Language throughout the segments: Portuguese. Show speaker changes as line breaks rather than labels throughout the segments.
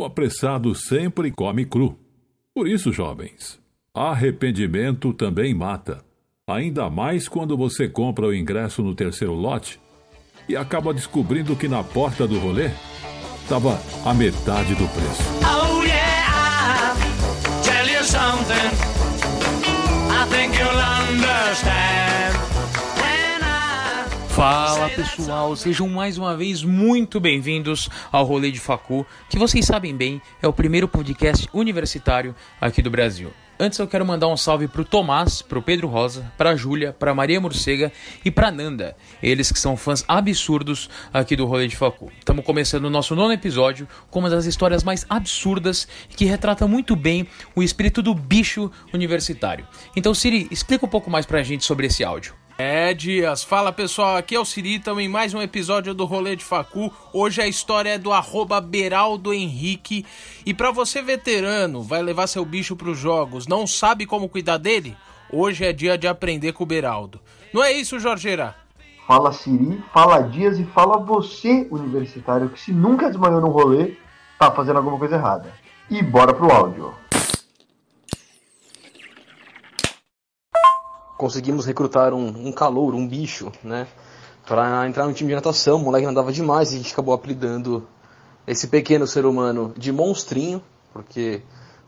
O apressado sempre come cru. Por isso, jovens, arrependimento também mata. Ainda mais quando você compra o ingresso no terceiro lote e acaba descobrindo que na porta do rolê estava a metade do preço. Oh yeah, tell you something. I think you'll understand.
Fala pessoal, sejam mais uma vez muito bem-vindos ao Rolê de Facu, que vocês sabem bem é o primeiro podcast universitário aqui do Brasil. Antes eu quero mandar um salve pro Tomás, pro Pedro Rosa, pra Júlia, pra Maria Morcega e pra Nanda, eles que são fãs absurdos aqui do Rolê de Facu. Estamos começando o nosso nono episódio com uma das histórias mais absurdas que retrata muito bem o espírito do bicho universitário. Então Siri, explica um pouco mais pra gente sobre esse áudio.
É, Dias. Fala pessoal, aqui é o Siri, em mais um episódio do Rolê de Facu. Hoje a história é do arroba Beraldo Henrique. E para você veterano, vai levar seu bicho para os jogos, não sabe como cuidar dele? Hoje é dia de aprender com o Beraldo. Não é isso, Jorgeira?
Fala Siri, fala Dias e fala você, universitário, que se nunca desmaiou no rolê, tá fazendo alguma coisa errada. E bora pro áudio.
Conseguimos recrutar um, um calouro, um bicho, né? Para entrar no time de natação. O moleque nadava demais e a gente acabou apelidando esse pequeno ser humano de monstrinho, porque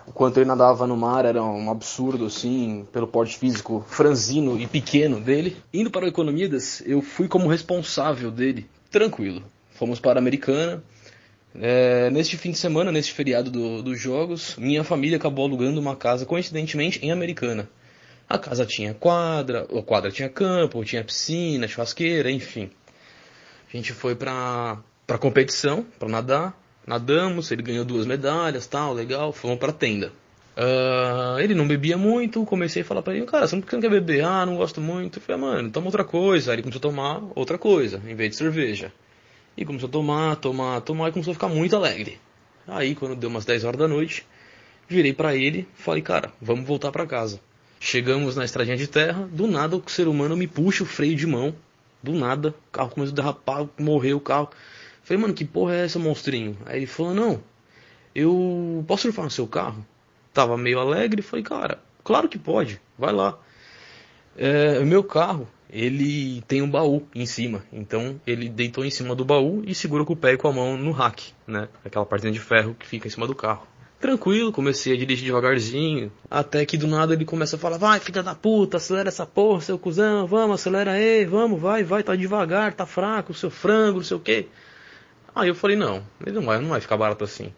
o quanto ele nadava no mar era um absurdo, assim, pelo porte físico franzino e pequeno dele. Indo para o Economidas, eu fui como responsável dele, tranquilo. Fomos para a Americana. É, neste fim de semana, neste feriado do, dos jogos, minha família acabou alugando uma casa, coincidentemente, em Americana. A casa tinha quadra, a quadra tinha campo, tinha piscina, churrasqueira, enfim. A gente foi pra, pra competição, pra nadar. Nadamos, ele ganhou duas medalhas, tal, legal. Fomos pra tenda. Uh, ele não bebia muito, comecei a falar pra ele, cara, você não quer beber? Ah, não gosto muito. Eu falei, mano, toma outra coisa. Aí ele começou a tomar outra coisa, em vez de cerveja. E começou a tomar, tomar, tomar, e começou a ficar muito alegre. Aí, quando deu umas 10 horas da noite, virei para ele, falei, cara, vamos voltar para casa. Chegamos na estradinha de terra, do nada o ser humano me puxa o freio de mão. Do nada, o carro começou a derrapar, morreu o carro. Falei, mano, que porra é essa, monstrinho? Aí ele falou, não, eu posso surfar no seu carro? Tava meio alegre, falei, cara, claro que pode, vai lá. É, meu carro, ele tem um baú em cima, então ele deitou em cima do baú e segura com o pé e com a mão no rack, né? Aquela partezinha de ferro que fica em cima do carro. Tranquilo, comecei a dirigir devagarzinho. Até que do nada ele começa a falar: Vai, filha da puta, acelera essa porra, seu cuzão, vamos, acelera aí, vamos, vai, vai, tá devagar, tá fraco, seu frango, não sei o que. Aí eu falei: Não, ele não vai, não vai ficar barato assim.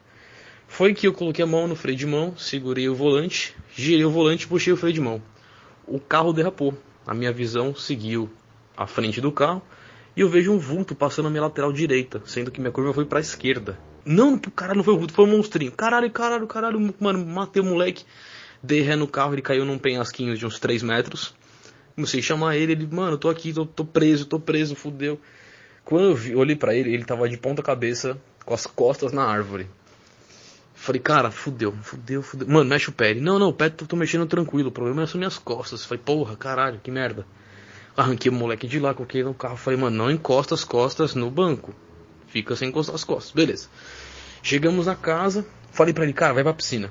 Foi que eu coloquei a mão no freio de mão, segurei o volante, girei o volante e puxei o freio de mão. O carro derrapou. A minha visão seguiu a frente do carro e eu vejo um vulto passando na minha lateral direita, sendo que minha curva foi para a esquerda. Não, caralho, não foi o foi um monstrinho. Caralho, caralho, caralho, mano, matei o moleque. Dei ré no carro, ele caiu num penhasquinho de uns 3 metros. Comecei a chamar ele, ele, mano, tô aqui, tô, tô preso, tô preso, fudeu. Quando eu vi, olhei para ele, ele tava de ponta cabeça, com as costas na árvore. Falei, cara, fudeu, fudeu, fudeu. Mano, mexe o pé. Ele, não, não, o pé tô, tô mexendo tranquilo, o problema é são minhas costas. Falei, porra, caralho, que merda. Arranquei o moleque de lá, coloquei no carro. Falei, mano, não encosta as costas no banco. Fica sem encostar as costas. Beleza. Chegamos na casa. Falei pra ele, cara, vai pra piscina.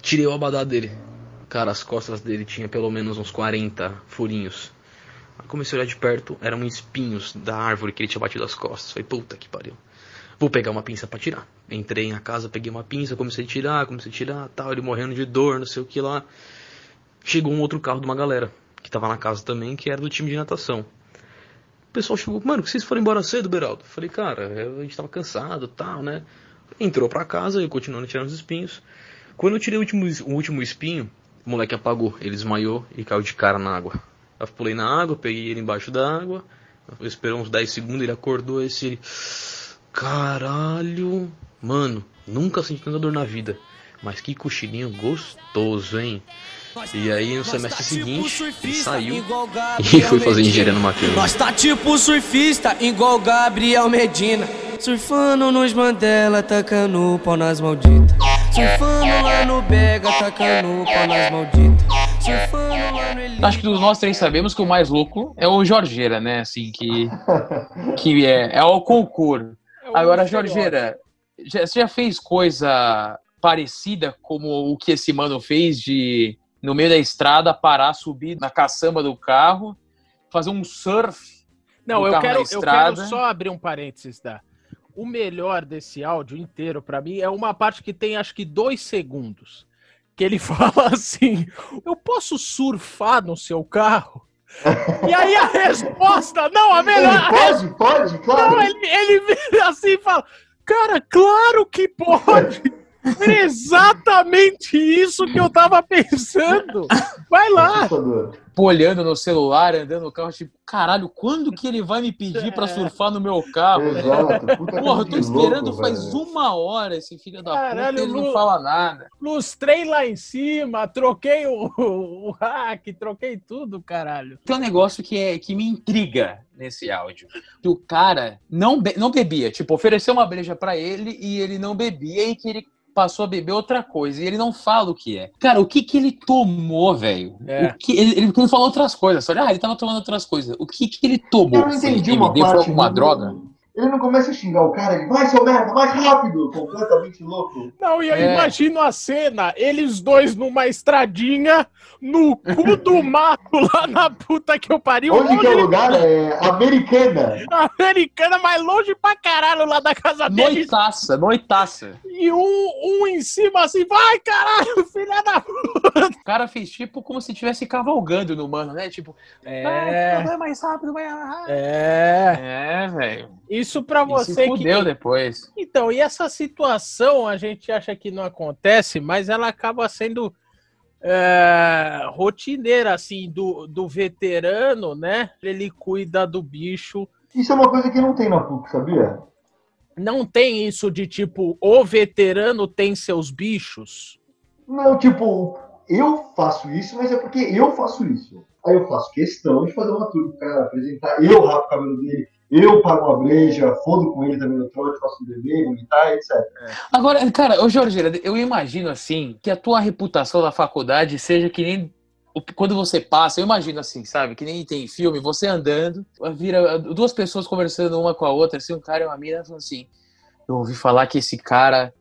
Tirei o abadá dele. Cara, as costas dele tinha pelo menos uns 40 furinhos. Aí comecei a olhar de perto, eram espinhos da árvore que ele tinha batido as costas. Falei, puta que pariu. Vou pegar uma pinça para tirar. Entrei na casa, peguei uma pinça, comecei a tirar, comecei a tirar, tal, ele morrendo de dor, não sei o que lá. Chegou um outro carro de uma galera que tava na casa também, que era do time de natação. Pessoal chegou, mano, que vocês foram embora cedo, Beraldo? Falei, cara, a gente tava cansado tal, né? Entrou pra casa, eu continuando tirando os espinhos. Quando eu tirei o último, o último espinho, o moleque apagou, ele desmaiou e caiu de cara na água. Eu pulei na água, peguei ele embaixo da água, esperou uns 10 segundos, ele acordou esse. Ele, Caralho, mano, nunca senti tanta dor na vida. Mas que cochilinho gostoso, hein? E aí no semestre tá seguinte, tipo ele saiu e foi fazer engenharia no Mackenzie.
Nós tá tipo surfista, igual Gabriel Medina. Surfando nos Mandela, tacando pau nas malditas. Surfando lá no Bega, tacando pau nas malditas.
Surfando lá no Acho que dos nós três sabemos que o mais louco é o Jorgeira, né? Assim, que, que é, é o concurso. É Agora, Jorgeira, já, você já fez coisa parecida como o que esse mano fez de, no meio da estrada, parar, subir na caçamba do carro, fazer um surf?
Não, eu quero, eu quero só abrir um parênteses da. O melhor desse áudio inteiro pra mim é uma parte que tem acho que dois segundos. Que ele fala assim: Eu posso surfar no seu carro? e aí a resposta, não, a melhor. a
Pode, pode, claro.
Não, ele, ele vira assim e fala: Cara, claro que pode! Era exatamente isso que eu tava pensando! Vai lá!
Pô, olhando no celular, andando no carro, tipo, caralho, quando que ele vai me pedir pra surfar no meu carro?
Exato. Puta
Porra, eu tô esperando
louco,
faz
velho.
uma hora esse filho da
Caralho,
puta ele não fala nada.
Lustrei lá em cima, troquei o, o hack, troquei tudo, caralho.
Tem um negócio que, é, que me intriga nesse áudio. Que o cara não, be- não bebia. Tipo, ofereceu uma breja pra ele e ele não bebia e que ele passou a beber outra coisa. E ele não fala o que é. Cara, o que que ele tomou, velho?
É.
O que Ele, ele, ele falou outras coisas. Só, ah, ele tava tomando outras coisas. O que que ele tomou?
Eu não entendi
Foi
uma?
Foi alguma
do-
droga?
Ele não começa a xingar o cara, ele vai, seu merda, mais rápido! Completamente louco.
Não, e eu
É.
imagino a cena, eles dois numa estradinha, no cu do mato, lá na puta que eu pariu.
Onde que é o lugar? É Americana.
Americana, mais longe pra caralho lá da casa deles.
Noitaça, noitaça.
E um, um em cima assim, vai caralho, filha da puta.
O cara fez tipo como se estivesse cavalgando no mano, né? Tipo,
É,
vai mais rápido, vai mais rápido.
é.
É, velho.
Isso pra
E se
você que.
depois.
Então, e essa situação a gente acha que não acontece, mas ela acaba sendo é, rotineira, assim, do, do veterano, né? Ele cuida do bicho.
Isso é uma coisa que não tem na PUC, sabia?
Não tem isso de tipo, o veterano tem seus bichos.
Não, tipo, eu faço isso, mas é porque eu faço isso. Aí eu faço questão de fazer uma tour pro cara apresentar, eu rapo o cabelo dele, eu pago uma breja, fodo com ele também no trote, faço um bebê, vomitar, etc.
Agora, cara, ô Jorge, eu imagino assim que a tua reputação da faculdade seja que nem o- quando você passa, eu imagino assim, sabe? Que nem tem filme, você andando, vira duas pessoas conversando uma com a outra, assim, um cara e uma mina falando assim: Eu ouvi falar que esse cara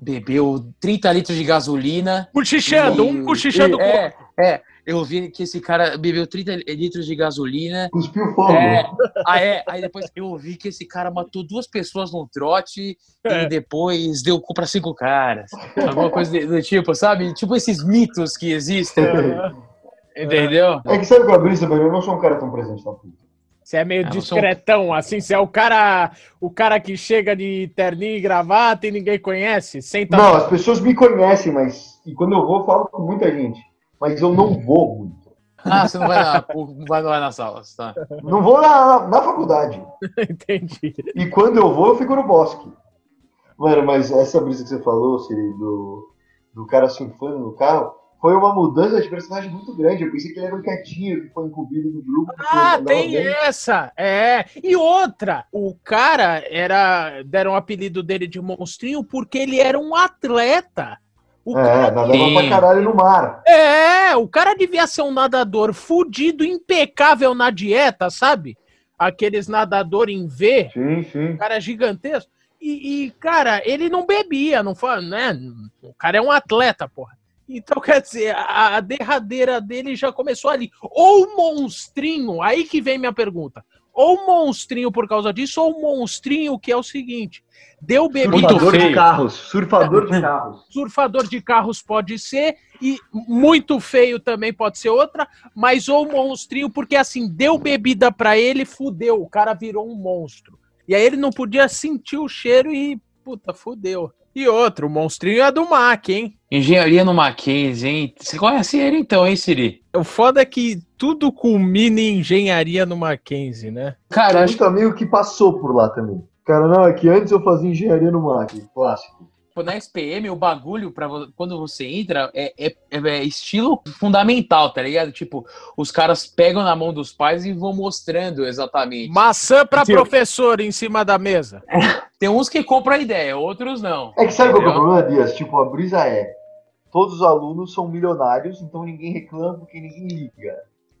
bebeu 30 litros de gasolina.
Cochichando,
e-
um cochichando
e- É, é. Eu ouvi que esse cara bebeu 30 litros de gasolina.
Cuspiu fogo.
É, ah, é. Aí depois eu ouvi que esse cara matou duas pessoas num trote
É.
e depois deu cu pra cinco caras. Alguma coisa do do tipo, sabe? Tipo esses mitos que existem. Entendeu?
É que sabe qual é a brisa, velho? Eu não sou um cara tão presente na.
Você é meio
Ah, eu sou
discretão, assim, você é o cara, o cara que chega de terninho e gravata e ninguém conhece? Senta
Não, as pessoas me conhecem, mas. E quando eu vou, eu falo com muita gente. Mas eu não vou muito.
Ah, você não vai na, não vai, não vai nas aulas, tá?
Não vou na, na faculdade.
Entendi.
E quando eu vou, eu fico no bosque. Mano, mas essa brisa que você falou, Siri, do, do cara surfando no carro, foi uma mudança de personagem muito grande. Eu pensei que ele era um quietinho, que foi incumbido no grupo.
Ah, tem essa! É. E outra, o cara era. Deram o apelido dele de monstrinho porque ele era um atleta. O
É,
cara,
nadava pra caralho no mar.
é, o cara devia ser um nadador fudido, impecável na dieta, sabe? Aqueles nadador em V,
Sim, sim.
o cara é gigantesco. E, e, cara, ele não bebia, não foi, né? O cara é um atleta, porra. Então, quer dizer, a, a derradeira dele já começou ali. Ou monstrinho, aí que vem minha pergunta. Ou monstrinho por causa disso, ou monstrinho que é o seguinte: deu bebida.
Muito feio.
de carros. Surfador de carros.
Surfador de carros pode ser, e muito feio também pode ser outra, mas ou monstrinho, porque assim, deu bebida pra ele, fudeu, o cara virou um monstro. E aí ele não podia sentir o cheiro e, puta, fudeu. E outro, o monstrinho é do Mac, hein?
Engenharia no Mackenzie, hein? Você conhece ele então, hein, Siri?
O foda é que tudo culmina em engenharia no Mackenzie, né?
Cara, acho
muito amigo que passou por lá também. Cara, não, é que antes eu fazia engenharia no MAC, clássico.
Pô, na SPM, o bagulho, pra, vo- quando você entra, é, é- é estilo fundamental, tá ligado? Tipo, os caras pegam na mão dos pais e vão mostrando exatamente.
Maçã pra
Tio.
professor em cima da mesa.
Tem uns que compram a ideia, outros não.
É que sabe qual que é o
Entendeu?
problema, Dias? Tipo, a brisa é. Todos os alunos são milionários, então ninguém reclama porque ninguém liga.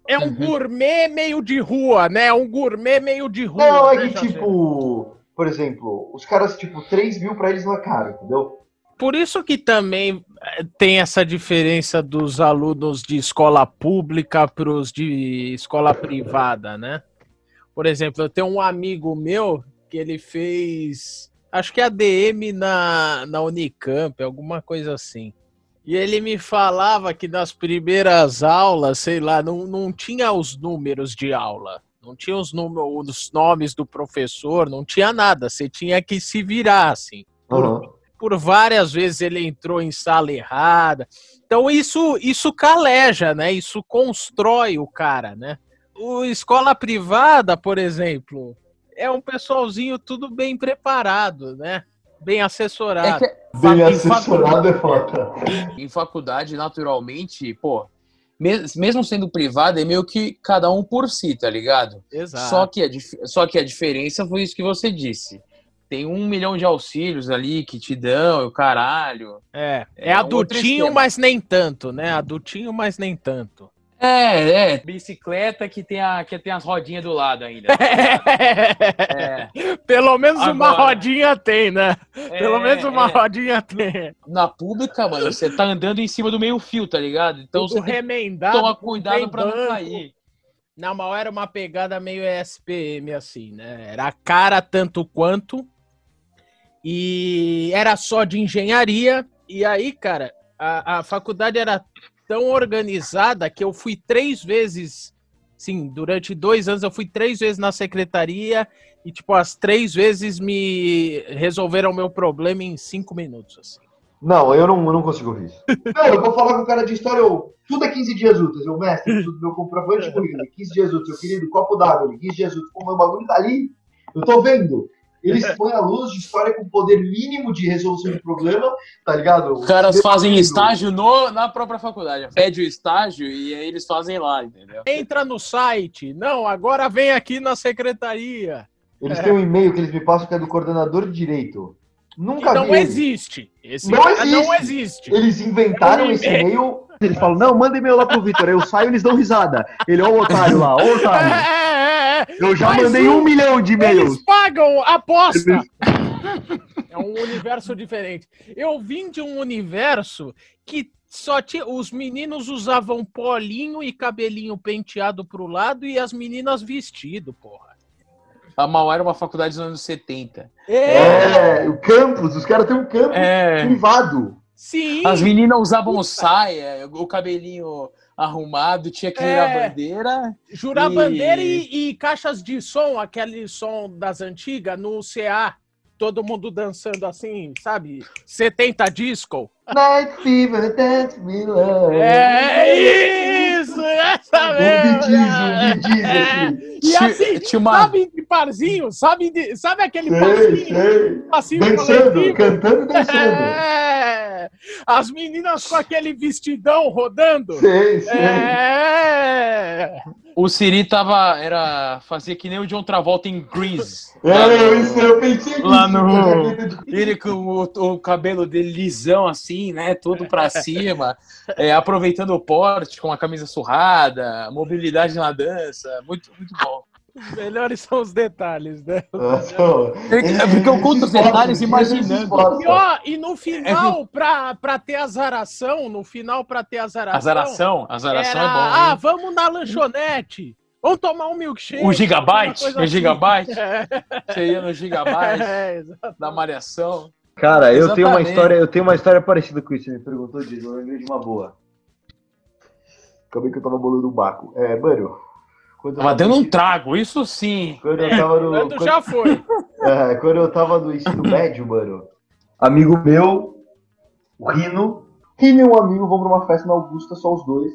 É um
Uhum.
gourmet meio de rua, né? Um gourmet meio de rua.
Não, é
né,
que tipo. Por exemplo, os caras, tipo, 3 mil pra eles não é caro, entendeu?
Por isso que também eh, tem essa diferença dos alunos de escola pública para os de escola privada, né? Por exemplo, eu tenho um amigo meu que ele fez, acho que ADM na, na Unicamp, alguma coisa assim. E ele me falava que nas primeiras aulas, sei lá, não, não tinha os números de aula. Não tinha os, números, os nomes do professor, não tinha nada. Você tinha que se virar, assim. Por,
Uhum.
por várias vezes ele entrou em sala errada. Então isso isso caleja, né? Isso constrói o cara, né? O escola privada, por exemplo, é um pessoalzinho tudo bem preparado, né? Bem assessorado.
É que
Bem
em
assessorado é foda.
em faculdade, naturalmente, pô, mesmo sendo privada, é meio que cada um por si, tá ligado?
Exato.
Só que, a, só que a diferença foi isso que você disse. Tem um milhão de auxílios ali que te dão, o caralho.
É, é,
É
adultinho, mas nem tanto, né? Adultinho, mas nem tanto.
É, é. Bicicleta que tem, a, que tem as rodinhas do lado ainda. É,
Pelo menos uma
Agora.
rodinha tem, né? Pelo
é,
menos uma
é.
rodinha tem.
Na pública, mano, você tá andando em cima do meio fio, tá ligado? Então
Tudo
você tem que
remendado.
tomar
não
cuidado pra não
banco.
cair.
Na mal era uma pegada meio SPM, assim, né? Era cara tanto quanto. E era só de engenharia. E aí, cara, a, a faculdade era tão organizada que eu fui três vezes. Sim, durante dois anos eu fui três vezes na secretaria e, tipo, as três vezes me resolveram o meu problema em cinco minutos. Assim.
Não, eu não, eu não consigo ouvir isso. Não, eu vou falar com o cara de história, eu, tudo é 15 dias úteis. Eu, mestre, preciso do meu comprovante comigo, 15 dias úteis. Meu querido, copo d'água, ele, 15 dias úteis. Pô, meu bagulho tá ali. Eu tô vendo. Eles põem alunos de história com poder mínimo de resolução de problema, tá ligado?
Os caras fazem estágio no, na própria faculdade. Pede o estágio e aí eles fazem lá, entendeu?
Entra no site. Não, agora vem aqui na secretaria.
Eles têm um e-mail que eles me passam que é do coordenador de direito. Nunca
não
vi. ele.
existe. Esse
Não
cara não
existe.
existe.
Eles inventaram
É um
esse
e-mail.
Eles falam, não, manda e-mail lá pro Vitor. Aí eu saio e eles dão risada. Ele, ó o otário lá, ó o
É,
otário.
é, é.
Eu já
Mas
mandei
o-
um milhão de e-mails.
Eles pagam aposta. É um universo diferente. Eu vim de um universo que só tinha. Os meninos usavam polinho e cabelinho penteado pro lado e as meninas vestido, porra.
A Mauá era uma faculdade dos anos 70.
É, o campus, os caras têm um campus
É.
privado.
Sim.
As meninas usavam saia, o cabelinho arrumado, tinha que virar
É.
bandeira.
Jurar
E-
bandeira e, e caixas de som, aquele som das antigas, no CA. Todo mundo dançando assim, sabe? 70 disco.
Night Fever, Dance Me Love.
É isso! Essa mesmo! É.
assim.
E assim,
tinha uma-
sabe de parzinho? Sabe, de, sabe aquele
Sei,
parzinho?
sei.
passinho
Dançando,
coletivo?
cantando e dançando.
É. As meninas com aquele vestidão rodando.
Sei, sei.
É.
O Siri tava. Era, fazia que nem o John Travolta em Grease.
É, isso, eu pensei
Lá no-? Ele com o, o cabelo dele lisão, assim, né? Todo pra cima, é, aproveitando o porte com a camisa surrada, mobilidade na dança. Muito, muito bom.
Melhores são os detalhes, né?
Ó.
É porque eu conto os detalhes imaginando.
E, ó, e no final, pra, pra ter azaração, no final, pra ter azaração.
Azaração, azaração
era,
é bom.
Ah,
hein?
vamos na lanchonete. Vamos tomar um milkshake.
O gigabyte?
coisa
O gigabyte?
É,
Você ia no gigabyte
é,
da malhação.
Cara, eu tenho uma história, eu tenho uma história parecida com isso. Você me perguntou disso, eu lembrei de uma boa. Acabei que eu tava bolando um baco. É, mano. Quando eu
Tava
tava
dando um trago, isso sim.
Quando eu tava no.
Quando já foi.
É, quando eu tava no ensino médio, mano, amigo meu, o Rino, Rino e um amigo vão pra uma festa na Augusta, só os dois.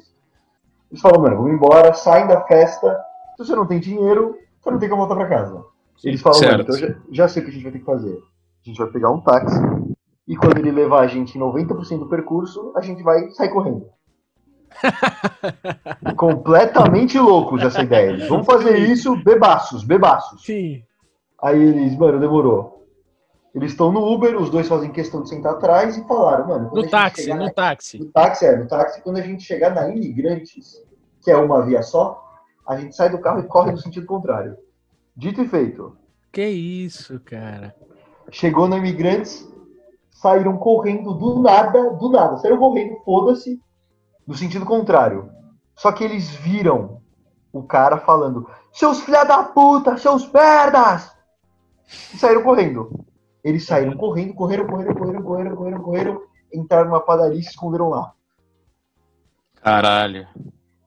Eles falam, mano, vamos embora, saem da festa. Se você não tem dinheiro, você não tem como voltar pra casa. Eles falam, mano, então já, já sei o que a gente vai ter que fazer. A gente vai pegar um táxi e quando ele levar a gente em 90% do percurso, a gente vai sair correndo. Completamente loucos essa ideia. Eles vão fazer isso bebaços, bebaços.
Sim.
Aí eles, mano, demorou. Eles estão no Uber, os dois fazem questão de sentar atrás e falaram, mano,
No táxi, no
na-
táxi.
no táxi, é, no táxi, quando a gente chegar na Imigrantes, que é uma via só, a gente sai do carro e corre no sentido contrário. Dito e feito.
Que isso, cara.
Chegou no Imigrantes, saíram correndo do nada, do nada. Saíram correndo, foda-se, no sentido contrário. Só que eles viram o cara falando: Seus filha da puta, seus merdas! E saíram correndo. Eles saíram correndo, correram, correram, correram, correram, correram, correram, entraram numa padaria e se esconderam lá.
Caralho.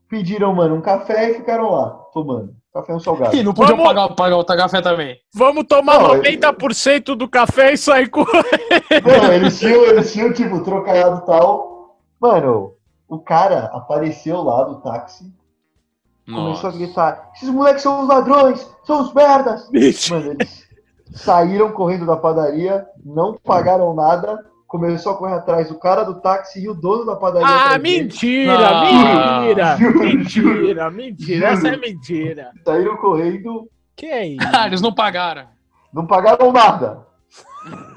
Pediram, mano, um café e ficaram lá, tomando. Café e um salgado.
E não podiam
Vamos-
pagar, pagar o café também.
Vamos tomar
Não,
90% do café e sair com.
Não, eles tinham, eles tinham, tipo, trocado e tal. Mano, o cara apareceu lá do táxi, começou a gritar: esses moleques são os ladrões, são os merdas. Mano, eles saíram correndo da padaria, não pagaram nada, começou a correr atrás do cara do táxi e o dono da padaria.
Ah, mentira,
Ah.
mentira,
Juro,
mentira, mentira. Essa é
Juro.
mentira.
Saíram correndo,
Que é isso?
Ah, eles não pagaram.
não pagaram nada.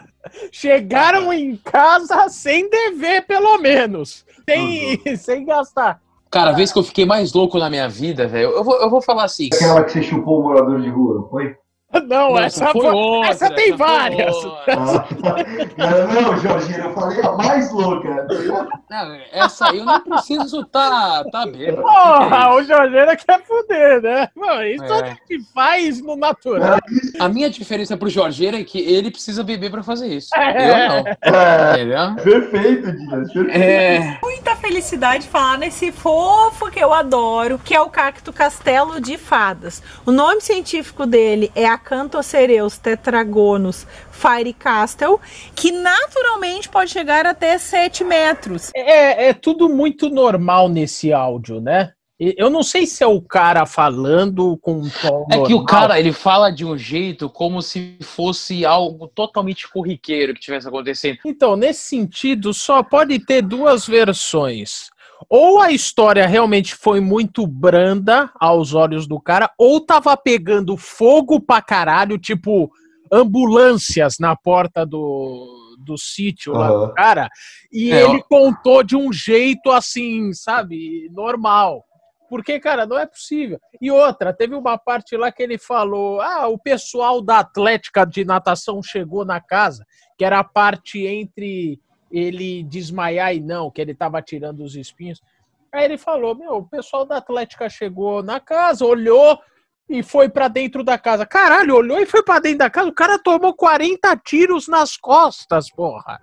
Chegaram em casa sem dever, pelo menos. Sem, sem gastar.
Cara, a vez que eu fiquei mais louco na minha vida, velho, eu vou, eu vou falar assim.
Aquela que você chupou o morador de rua, não foi?
Não,
Não,
essa,
foi outra,
essa tem
essa foi
várias.
outra.
Ah, não, Jorginho, eu falei a mais louca.
Não, essa aí eu não preciso tá, tá bêbado.
Porra, o Jorgeira quer fuder, né? Mano, isso
É.
a gente faz no natural.
A minha diferença pro Jorgeiro é que ele precisa beber pra fazer isso.
É.
Eu não.
É,
Entendeu?
perfeito, Dias. Perfeito.
É.
muita felicidade de falar nesse fofo que eu adoro, que é o cacto castelo de fadas. O nome científico dele é Acanthocereus tetragonus firecastel, que naturalmente pode chegar até 7 metros.
É, é tudo muito normal nesse áudio, né? E Eu não sei se é o cara falando com um tom
É que o
normal.
cara, ele fala de um jeito como se fosse algo totalmente corriqueiro que tivesse acontecendo.
Então, nesse sentido, só pode ter duas versões. Ou a história realmente foi muito branda aos olhos do cara, ou tava pegando fogo pra caralho, tipo ambulâncias na porta do, do sítio lá
Aham.
do cara, e
É,
ele contou de um jeito assim, sabe, normal. Porque, cara, não é possível. E outra, teve uma parte lá que ele falou: ah, o pessoal da Atlética de natação chegou na casa, que era a parte entre ele desmaiar e não, que ele tava tirando os espinhos. Aí ele falou: meu, o pessoal da Atlética chegou na casa, olhou e foi pra dentro da casa. Caralho, olhou e foi pra dentro da casa. O cara tomou 40 tiros nas costas, porra.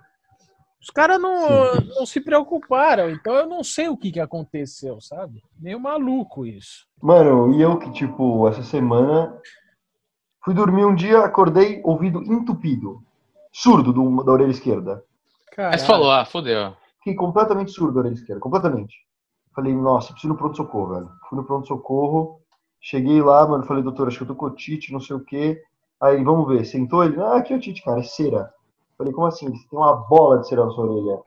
Os caras não, não se preocuparam, então eu não sei o que, que aconteceu, sabe? Meio maluco isso.
Mano, e eu que, tipo, essa semana fui dormir um dia, acordei, ouvido entupido. Surdo do- da orelha esquerda.
Mas falou, ah, fodeu.
Fiquei completamente surdo da orelha esquerda, completamente. Falei, nossa, preciso ir no pronto-socorro, velho. Fui no pronto-socorro, cheguei lá, mano, falei, doutor, acho que eu tô com otite, não sei o quê. Aí, vamos ver, sentou ele? Ah, que otite, cara, é cera. Falei, como assim? Você tem uma bola de cera na sua orelha.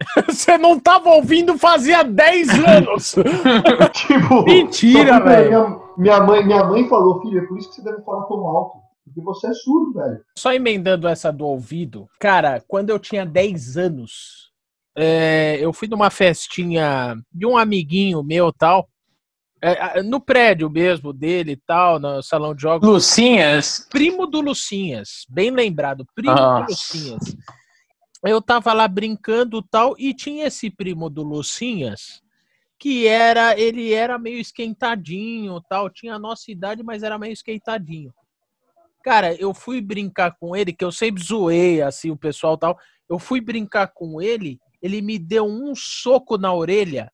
Você não tava ouvindo fazia 10 anos!
tipo,
Mentira, velho.
Minha, minha, mãe, minha mãe falou, filho, é por isso que você deve falar tão alto. Porque você é surdo, velho.
Só emendando essa do ouvido, cara, quando eu tinha 10 anos, é, eu fui numa festinha de um amiguinho meu tal, é, no prédio mesmo dele e tal, no salão de jogos.
Lucinhas.
primo do Lucinhas, bem lembrado, primo
Nossa.
do Lucinhas. Eu tava lá brincando e tal, e tinha esse primo do Lucinhas, que era, ele era meio esquentadinho tal, tinha a nossa idade, mas era meio esquentadinho. Cara, eu fui brincar com ele, que eu sempre zoei, assim, o pessoal tal, eu fui brincar com ele, ele me deu um soco na orelha,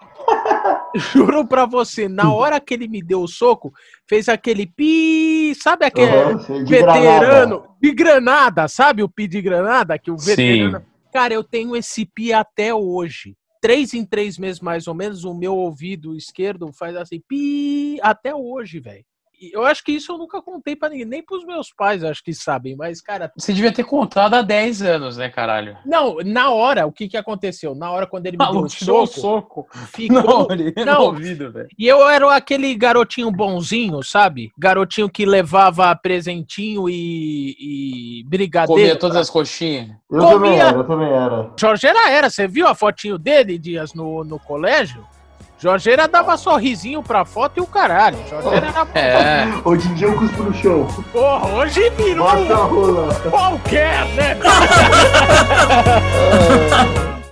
Juro pra você, na hora que ele me deu o soco, fez aquele pi, sabe aquele
sei, de
veterano
granada.
de granada, sabe o pi de granada que o
Sim.
veterano. Cara, eu tenho esse pi até hoje. Três em três meses mais ou menos, o meu ouvido esquerdo faz assim pi até hoje, velho. Eu acho que isso eu nunca contei pra ninguém, nem pros meus pais, acho que sabem, mas cara,
Você devia ter contado há 10 anos, né, caralho?
não, na hora, o que que aconteceu? Na hora quando ele me
Maluco, deu um
soco,
soco.
ficou
Não, ele
Não.
no ouvido, velho.
E eu era aquele garotinho bonzinho, sabe? Garotinho que levava presentinho e, e brigadeiro.
Comia todas as coxinhas.
Eu
Comia-
também era, eu também era.
Jorge era, era. Você viu a fotinho dele, Dias, no, no colégio? Jorgeira dava sorrisinho pra foto e o caralho. Jorgeira era
é.
Hoje em dia eu cuspo no show.
Porra, hoje virou.
Bota a rola.
Qualquer, né?